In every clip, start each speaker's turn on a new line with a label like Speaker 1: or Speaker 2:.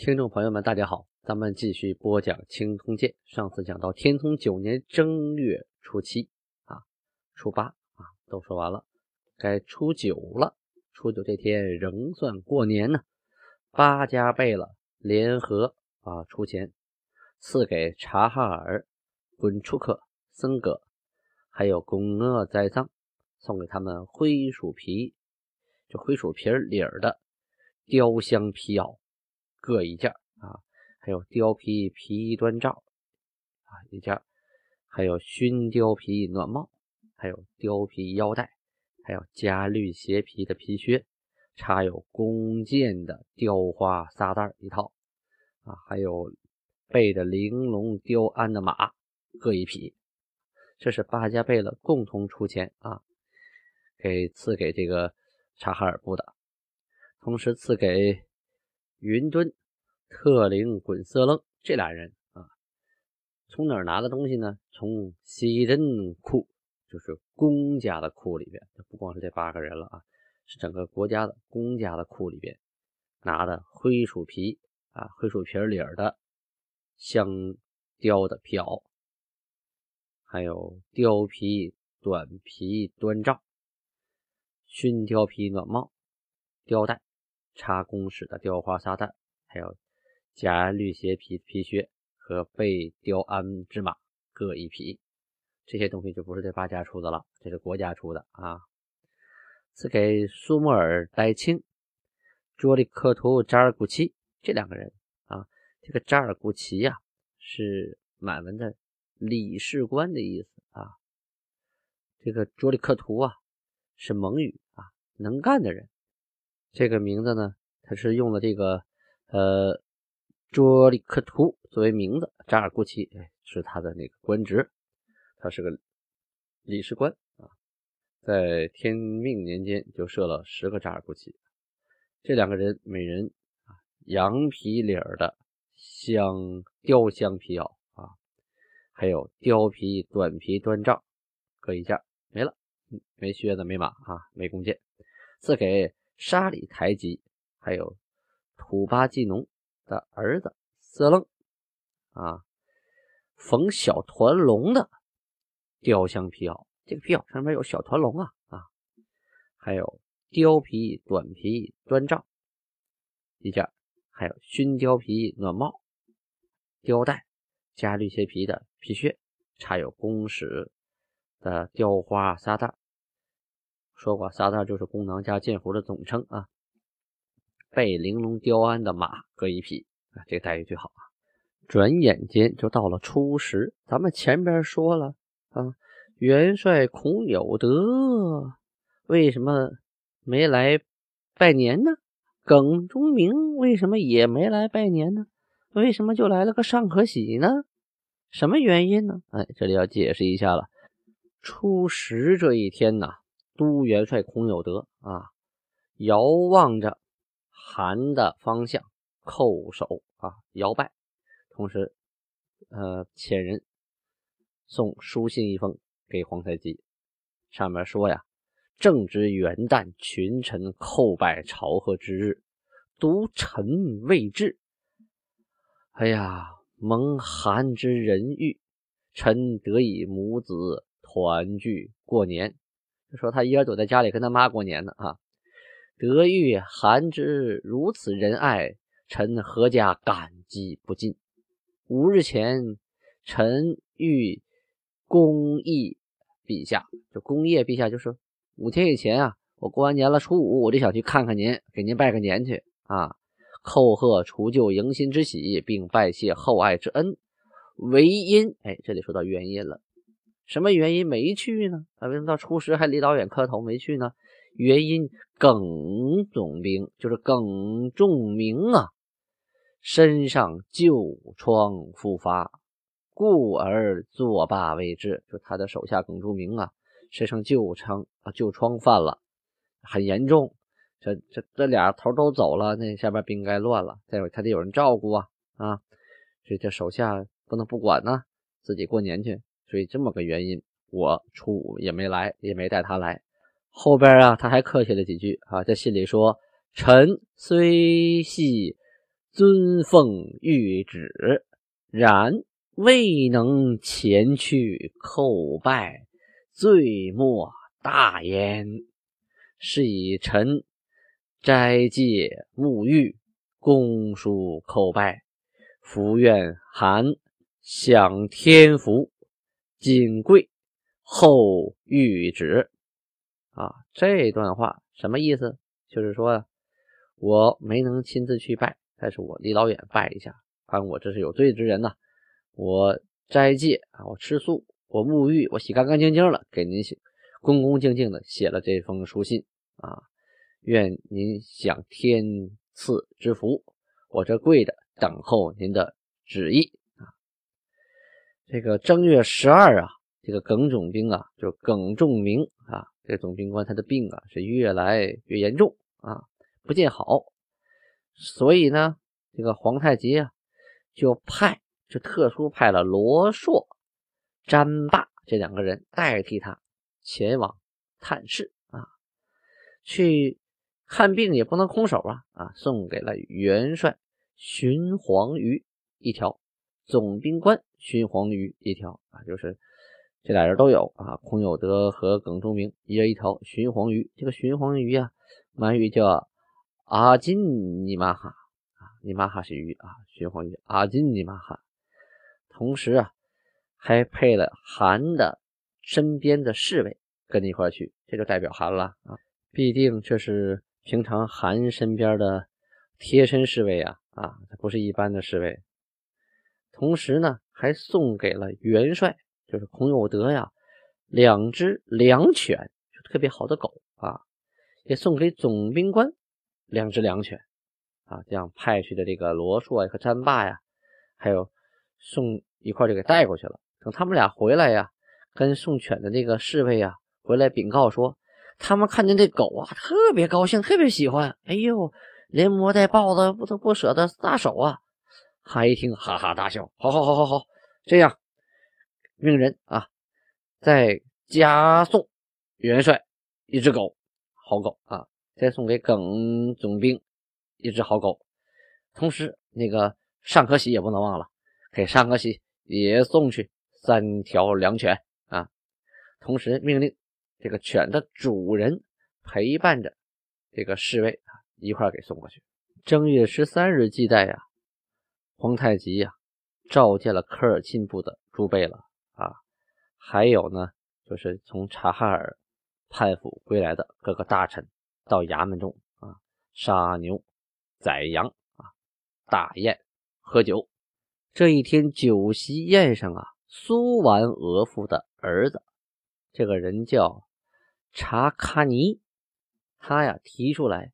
Speaker 1: 听众朋友们，大家好，咱们继续播讲《清通鉴》。上次讲到天聪九年正月初七啊，初八啊，都说完了，该初九了。初九这天仍算过年呢。八家贝勒联合啊出钱，赐给察哈尔、滚出克。僧格，还有公阿栽赃，送给他们灰鼠皮，就灰鼠皮里儿的雕香皮袄各一件啊，还有貂皮皮衣端罩啊一件，还有熏貂皮暖帽，还有貂皮腰带，还有加绿鞋皮的皮靴，插有弓箭的雕花撒袋一套啊，还有背着玲珑雕鞍的马各一匹。这是八家贝勒共同出钱啊，给赐给这个察哈尔部的，同时赐给云敦、特灵滚色楞这俩人啊。从哪儿拿的东西呢？从西镇库，就是公家的库里边，不光是这八个人了啊，是整个国家的公家的库里边拿的灰鼠皮啊，灰鼠皮里的香雕的皮袄。还有貂皮短皮端罩、熏貂皮暖帽、貂带、插弓使的雕花撒带，还有夹绿鞋皮皮靴和背雕鞍之马各一匹。这些东西就不是这八家出的了，这是国家出的啊。赐给苏木尔呆青、卓里克图扎尔古齐这两个人啊。这个扎尔古齐呀，是满文的。理事官的意思啊，这个卓里克图啊是蒙语啊，能干的人。这个名字呢，他是用了这个呃卓里克图作为名字，扎尔古齐是他的那个官职，他是个理事官啊。在天命年间就设了十个扎尔古齐，这两个人每人啊羊皮领的香雕香皮袄啊。还有貂皮短皮端罩各一件，没了，没靴子，没马啊，没弓箭。赐给沙里台吉，还有土巴季农的儿子色楞啊，缝小团龙的雕香皮袄，这个皮袄上面有小团龙啊啊，还有貂皮短皮端罩一件，还有熏貂皮暖帽、貂带。加绿鞋皮的皮靴，插有弓矢的雕花沙袋。说过，撒袋就是弓囊加箭壶的总称啊。背玲珑雕鞍的马各一匹啊，这待遇最好啊。转眼间就到了初十，咱们前边说了啊，元帅孔有德为什么没来拜年呢？耿忠明为什么也没来拜年呢？为什么就来了个尚可喜呢？什么原因呢？哎，这里要解释一下了。初十这一天呐，都元帅孔有德啊，遥望着韩的方向，叩首啊，摇拜，同时呃，遣人送书信一封给皇太极，上面说呀：“正值元旦，群臣叩拜朝贺之日，独臣未至。”哎呀。蒙韩之仁遇，臣得以母子团聚过年。就说他一人躲在家里跟他妈过年呢啊！得遇韩之如此仁爱，臣何家感激不尽。五日前，臣欲公义陛下，就公业陛下，就是五天以前啊，我过完年了，初五我就想去看看您，给您拜个年去啊。叩贺除旧迎新之喜，并拜谢厚爱之恩，唯因哎，这里说到原因了，什么原因没去呢？啊，为什么到初十还离老远磕头没去呢？原因耿总兵，就是耿仲明啊，身上旧疮复发，故而作罢为之。就他的手下耿仲明啊，身上旧疮啊，旧疮犯了，很严重。这这这俩头都走了，那下边兵该乱了。再有他得有人照顾啊啊，所以这手下不能不管呢，自己过年去。所以这么个原因，我初五也没来，也没带他来。后边啊，他还客气了几句啊，在信里说：“臣虽系尊奉谕旨，然未能前去叩拜，罪莫大焉。是以臣斋戒沐浴，恭书叩拜，福愿函享天福。”谨贵后谕旨啊，这段话什么意思？就是说，我没能亲自去拜，但是我离老远拜一下，看我这是有罪之人呐。我斋戒啊，我吃素，我沐浴，我洗干干净净了，给您写，恭恭敬敬的写了这封书信啊。愿您享天赐之福，我这跪着等候您的旨意。这个正月十二啊，这个耿总兵啊，就耿仲明啊，这个总兵官他的病啊是越来越严重啊，不见好，所以呢，这个皇太极啊就派就特殊派了罗硕、詹霸这两个人代替他前往探视啊，去看病也不能空手啊啊，送给了元帅荀黄鱼一条。总兵官荀黄鱼一条啊，就是这俩人都有啊。孔有德和耿仲明一人一条荀黄鱼。这个荀黄鱼啊，满语叫阿金尼玛哈啊，尼玛哈是鱼啊，荀黄鱼阿金尼玛哈。同时啊，还配了韩的身边的侍卫跟你一块去，这就代表韩了啊。必定这是平常韩身边的贴身侍卫啊啊，他不是一般的侍卫。同时呢，还送给了元帅，就是孔有德呀，两只良犬，就特别好的狗啊，也送给总兵官两只良犬啊，这样派去的这个罗硕和詹霸呀，还有送一块就给带过去了。等他们俩回来呀，跟送犬的那个侍卫呀回来禀告说，他们看见这狗啊，特别高兴，特别喜欢，哎呦，连摸带抱的不都不舍得撒手啊。他一听，哈哈大笑。好好好好好，这样，命人啊，再加送元帅一只狗，好狗啊，再送给耿总兵一只好狗。同时，那个尚可喜也不能忘了，给尚可喜也送去三条良犬啊。同时，命令这个犬的主人陪伴着这个侍卫啊，一块给送过去。正月十三日祭拜呀。皇太极呀，召见了科尔沁部的诸贝勒啊，还有呢，就是从察哈尔叛府归来的各个大臣，到衙门中啊，杀牛、宰羊啊，大宴喝酒。这一天酒席宴上啊，苏完额驸的儿子，这个人叫查卡尼，他呀提出来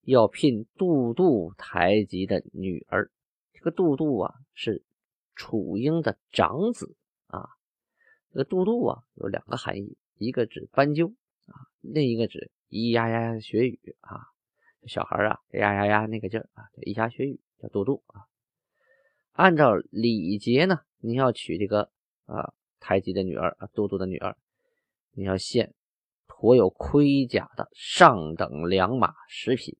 Speaker 1: 要聘杜杜台吉的女儿。这个都督啊是楚英的长子啊，这个都督啊有两个含义，一个指斑鸠啊，另一个指咿呀呀呀学语啊，小孩啊咿呀呀呀那个劲儿啊，咿呀学语叫都督啊。按照礼节呢，你要娶这个啊太极的女儿啊，都督的女儿，你要献驮有盔甲的上等良马十匹，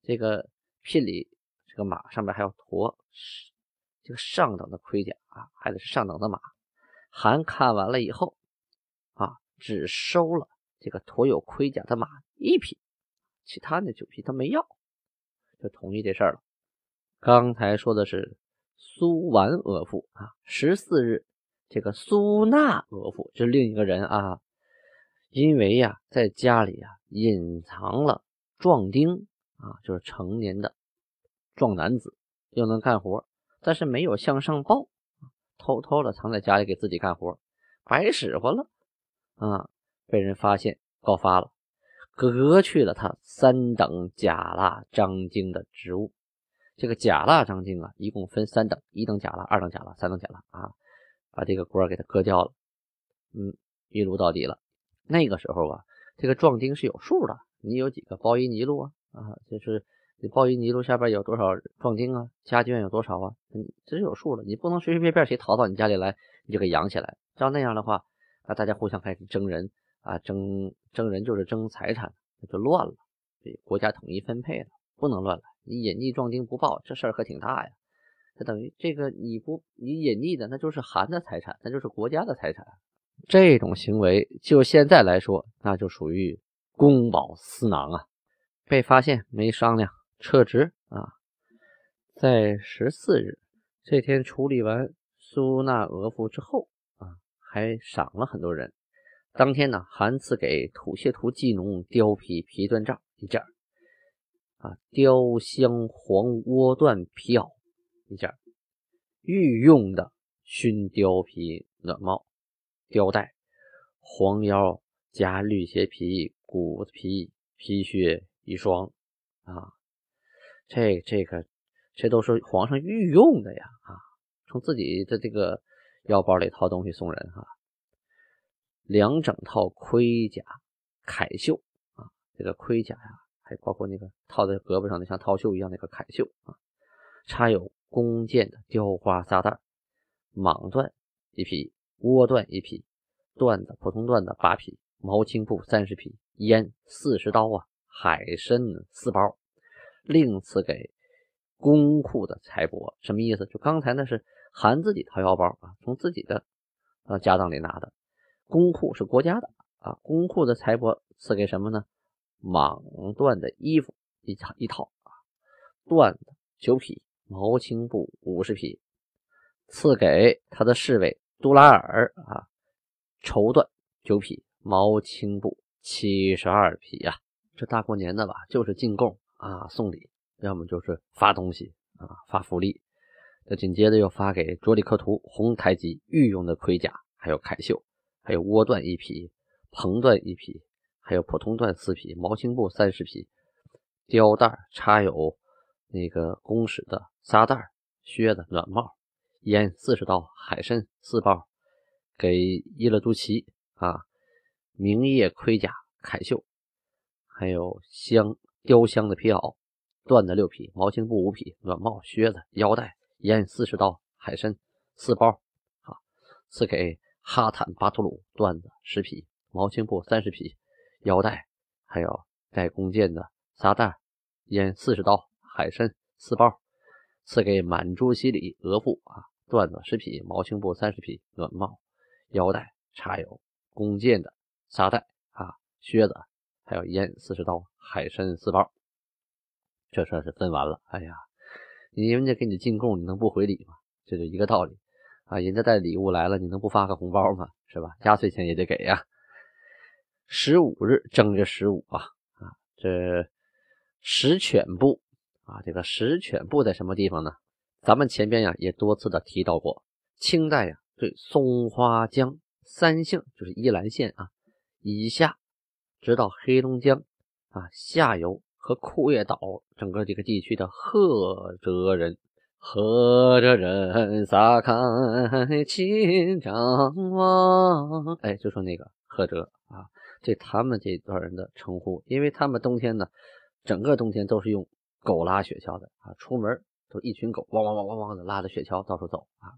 Speaker 1: 这个聘礼。这个马上面还要驮这个上等的盔甲啊，还得是上等的马。韩看完了以后啊，只收了这个驮有盔甲的马一匹，其他那九匹他没要，就同意这事儿了。刚才说的是苏完额驸啊，十四日这个苏纳额驸是另一个人啊，因为呀在家里啊隐藏了壮丁啊，就是成年的。壮男子又能干活，但是没有向上报，偷偷的藏在家里给自己干活，白使唤了啊！被人发现告发了，革去了他三等甲腊章京的职务。这个甲腊章京啊，一共分三等：一等甲腊、二等甲腊、三等甲腊啊，把这个官给他割掉了。嗯，一路到底了。那个时候啊，这个壮丁是有数的，你有几个包衣尼路啊？啊，就是你鲍鱼泥路下边有多少壮丁啊？家眷有多少啊？你这是有数的，你不能随随便便谁逃到你家里来你就给养起来。照那样的话，那大家互相开始争人啊，争争人就是争财产，那就乱了。对，国家统一分配了，不能乱来。你隐匿壮丁不报，这事儿可挺大呀。这等于这个你不你隐匿的，那就是韩的财产，那就是国家的财产。这种行为就现在来说，那就属于公饱私囊啊。被发现没商量撤职啊。在十四日这天处理完苏纳俄夫之后啊，还赏了很多人。当天呢，韩赐给土谢图技农貂皮皮缎罩一件啊，貂香黄窝缎皮袄一件御用的熏貂皮暖帽。貂带、黄腰加绿鞋皮、骨皮皮靴一双啊，这这个这都是皇上御用的呀啊！从自己的这个腰包里掏东西送人哈。两整套盔甲铠袖啊，这个盔甲呀，还包括那个套在胳膊上的像套袖一样那个铠袖啊，插有弓箭的雕花撒带，蟒缎一匹。窝缎一匹，缎子普通缎子八匹，毛青布三十匹，烟四十刀啊，海参四包，另赐给公库的财帛，什么意思？就刚才那是韩自己掏腰包啊，从自己的啊家当里拿的，公库是国家的啊，公库的财帛赐给什么呢？蟒缎的衣服一套一套啊，缎子九匹，毛青布五十匹，赐给他的侍卫。杜拉尔啊，绸缎九匹，毛青布七十二匹呀。这大过年的吧，就是进贡啊，送礼，要么就是发东西啊，发福利。那紧接着又发给卓里克图红台吉御用的盔甲，还有铠袖，还有窝缎一匹，蓬缎一匹，还有普通缎四匹，毛青布三十匹，貂带插有那个公使的扎带靴子暖帽。烟四十道，海参四包，给伊勒都齐啊，明叶盔甲铠袖，还有香雕香的皮袄，缎子六匹，毛青布五匹，暖帽靴子腰带，烟四十刀，海参四包啊，赐给哈坦巴图鲁缎子十匹，毛青布三十匹，腰带，还有带弓箭的撒带，烟四十刀，海参四包，赐给满珠西里额驸啊。缎子十匹，毛青布三十匹，暖帽、腰带茶油弓箭的沙袋啊，靴子，还有烟四十刀，海参四包。这算是分完了。哎呀，人家给你进贡，你能不回礼吗？这就一个道理啊。人家带礼物来了，你能不发个红包吗？是吧？压岁钱也得给呀。十五日正月十五啊啊，这石犬部啊，这个石犬部在什么地方呢？咱们前边呀也多次的提到过，清代呀对松花江三姓就是依兰县啊以下，直到黑龙江啊下游和库页岛整个这个地区的赫哲人，赫哲人撒开青张望，哎，就说那个赫哲啊，这他们这段人的称呼，因为他们冬天呢，整个冬天都是用狗拉雪橇的啊，出门。都一群狗汪汪汪汪汪的拉着雪橇到处走啊，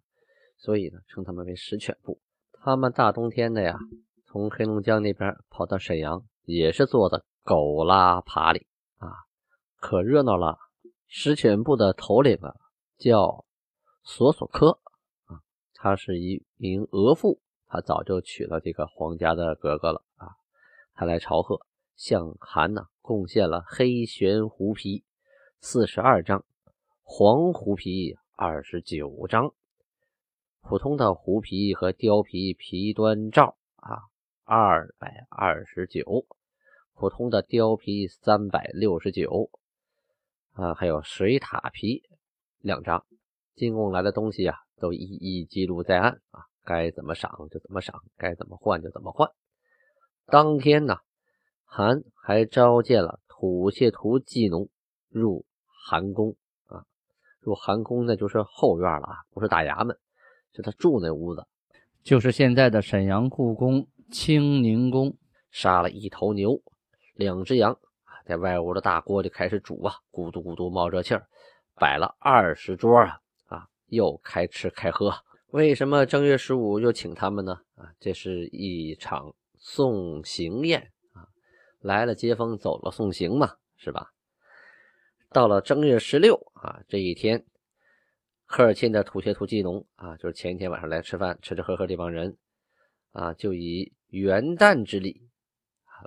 Speaker 1: 所以呢称他们为石犬部。他们大冬天的呀，从黑龙江那边跑到沈阳，也是坐的狗拉爬犁啊，可热闹了。石犬部的头领啊叫索索科啊，他是一名额驸，他早就娶了这个皇家的格格了啊。他来朝贺，向韩呢贡献了黑玄狐皮四十二张。黄狐皮二十九张，普通的狐皮和貂皮皮端罩啊，二百二十九，普通的貂皮三百六十九，啊，还有水獭皮两张。进贡来的东西啊，都一一记录在案啊，该怎么赏就怎么赏，该怎么换就怎么换。当天呢，韩还召见了土谢图祭农入韩宫啊，入韩宫那就是后院了啊，不是大衙门，是他住那屋子，
Speaker 2: 就是现在的沈阳故宫清宁宫。
Speaker 1: 杀了一头牛，两只羊在外屋的大锅就开始煮啊，咕嘟咕嘟冒热气儿，摆了二十桌啊啊，又开吃开喝。为什么正月十五又请他们呢？啊，这是一场送行宴啊，来了接风，走了送行嘛，是吧？到了正月十六啊这一天，科尔沁的土谢图祭农啊，就是前一天晚上来吃饭吃吃喝喝这帮人啊，就以元旦之礼。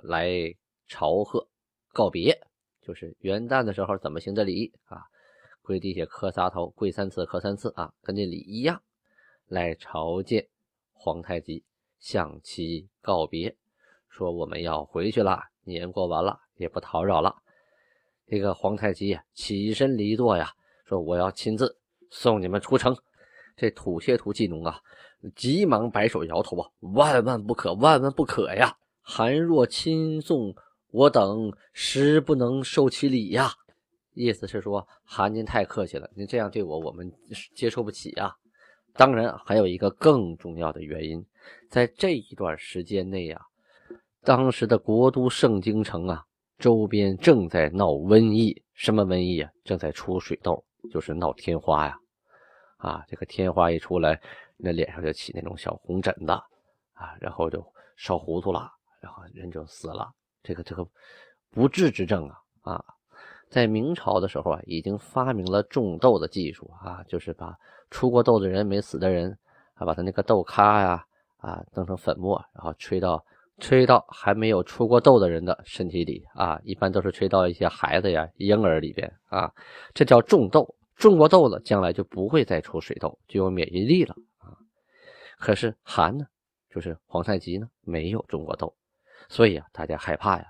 Speaker 1: 来朝贺告别，就是元旦的时候怎么行的礼啊？跪地下磕仨头，跪三次磕三次啊，跟这礼一样。来朝见皇太极，向其告别，说我们要回去了，年过完了，也不叨扰了。这个皇太极起身离座呀，说我要亲自送你们出城。这土谢图祭农啊，急忙摆手摇头啊，万万不可，万万不可呀！韩若亲送我等，实不能受其礼呀。意思是说，韩您太客气了，您这样对我，我们接受不起呀。当然，还有一个更重要的原因，在这一段时间内呀，当时的国都盛京城啊，周边正在闹瘟疫。什么瘟疫啊？正在出水痘，就是闹天花呀。啊这个天花一出来，那脸上就起那种小红疹子啊，然后就烧糊涂了。然后人就死了，这个这个不治之症啊啊，在明朝的时候啊，已经发明了种豆的技术啊，就是把出过豆的人没死的人啊，把他那个豆咖呀啊弄成粉末，然后吹到吹到还没有出过豆的人的身体里啊，一般都是吹到一些孩子呀婴儿里边啊，这叫种豆，种过豆了，将来就不会再出水痘，就有免疫力了啊。可是韩呢，就是皇太极呢，没有种过豆。所以啊，大家害怕呀，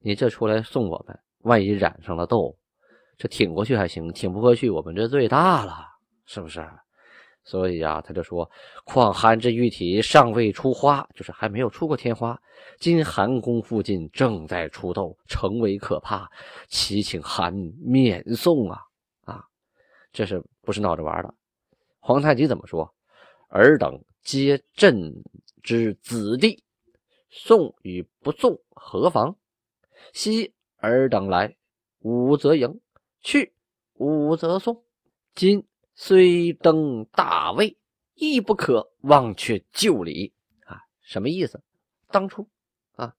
Speaker 1: 你这出来送我们，万一染上了痘，这挺过去还行，挺不过去，我们这罪大了，是不是？所以啊，他就说：“况寒之玉体尚未出花，就是还没有出过天花。今寒宫附近正在出痘，成为可怕，祈请寒免送！啊，这是不是闹着玩的？皇太极怎么说？尔等皆朕之子弟。”送与不送何妨？昔尔等来，吾则迎；去，吾则送。今虽登大位，亦不可忘却旧礼啊！什么意思？当初啊，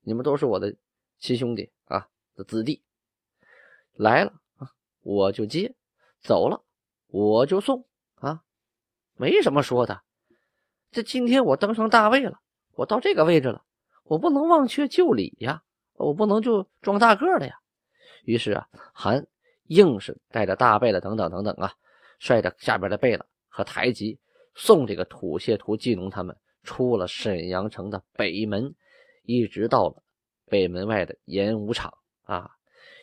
Speaker 1: 你们都是我的亲兄弟啊的子弟，来了啊，我就接；走了，我就送啊，没什么说的。这今天我登上大位了。我到这个位置了，我不能忘却旧礼呀，我不能就装大个了呀。于是啊，韩硬是带着大贝勒等等等等啊，率着下边的贝勒和台吉送这个土谢图祭农他们出了沈阳城的北门，一直到了北门外的演武场啊，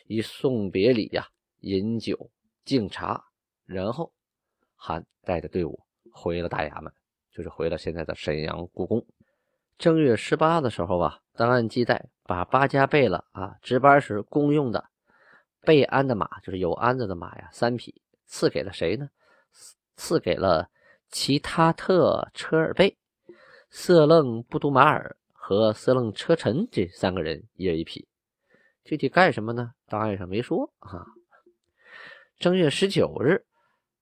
Speaker 1: 以送别礼呀，饮酒敬茶，然后韩带着队伍回了大衙门，就是回了现在的沈阳故宫。正月十八的时候啊，档案记载，把八家贝勒啊值班时公用的备鞍的马，就是有鞍子的马呀，三匹，赐给了谁呢？赐给了其他特车尔贝、色楞布都马尔和色楞车臣这三个人一人一匹。具体干什么呢？档案上没说啊。正月十九日，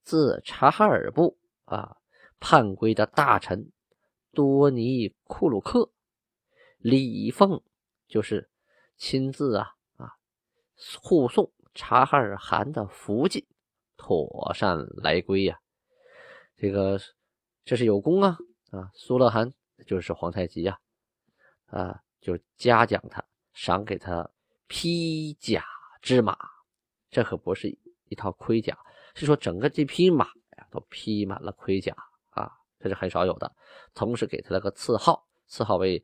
Speaker 1: 自察哈尔部啊叛归的大臣。多尼库鲁克李凤就是亲自啊啊护送察哈尔汗的福晋妥善来归呀，这个这是有功啊啊！苏勒汗就是皇太极呀啊，就嘉奖他，赏给他披甲之马，这可不是一套盔甲，是说整个这匹马呀都披满了盔甲啊。这是很少有的，同时给他了个赐号，赐号为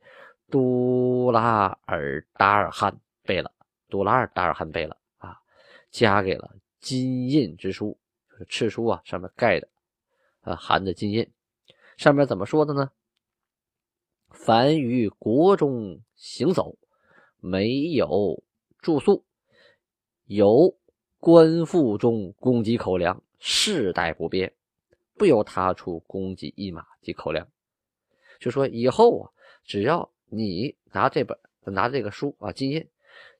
Speaker 1: 杜拉尔达尔汗贝勒，杜拉尔达尔汗贝勒啊，加给了金印之书，就是敕书啊，上面盖的啊含的金印，上面怎么说的呢？凡于国中行走，没有住宿，有官腹中供给口粮，世代不变，不由他处供给一马及口粮。就说以后啊，只要你拿这本拿这个书啊，金印，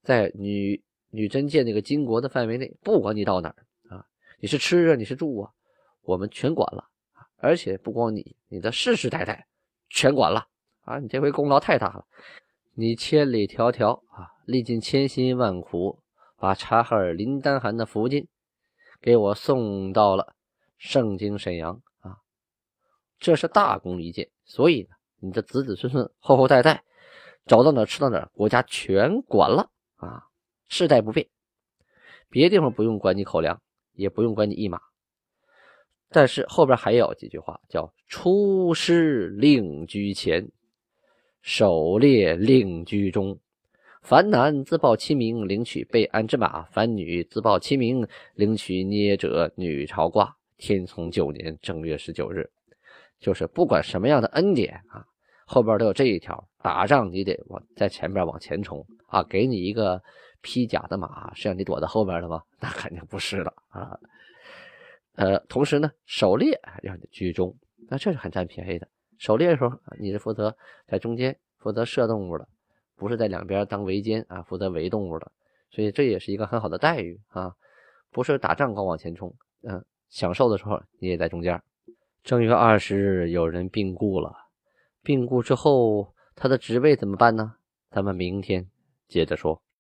Speaker 1: 在女女真界那个金国的范围内，不管你到哪儿啊，你是吃啊，你是住啊，我们全管了。而且不光你，你的世世代代全管了啊！你这回功劳太大了，你千里迢迢啊，历尽千辛万苦，把察哈尔林丹汗的福晋给我送到了盛京沈阳啊，这是大功一件。所以呢，你的子子孙孙、后后代代找到哪吃到哪，国家全管了啊，世代不变。别地方不用管你口粮，也不用管你一马。但是后边还有几句话，叫“出师令居前，狩猎令居中。凡男自报其名，领取备鞍之马；凡女自报其名，领取捏者女朝褂。天聪九年正月十九日，就是不管什么样的恩典啊，后边都有这一条：打仗你得往在前边往前冲啊。给你一个披甲的马，是让你躲在后边的吗？那肯定不是了啊。呃，同时呢，狩猎让你居中，那这是很占便宜的。狩猎的时候，你是负责在中间负责射动物的，不是在两边当围歼啊，负责围动物的。所以这也是一个很好的待遇啊，不是打仗光往前冲，嗯，享受的时候你也在中间。正月二十日有人病故了，病故之后他的职位怎么办呢？咱们明天接着说。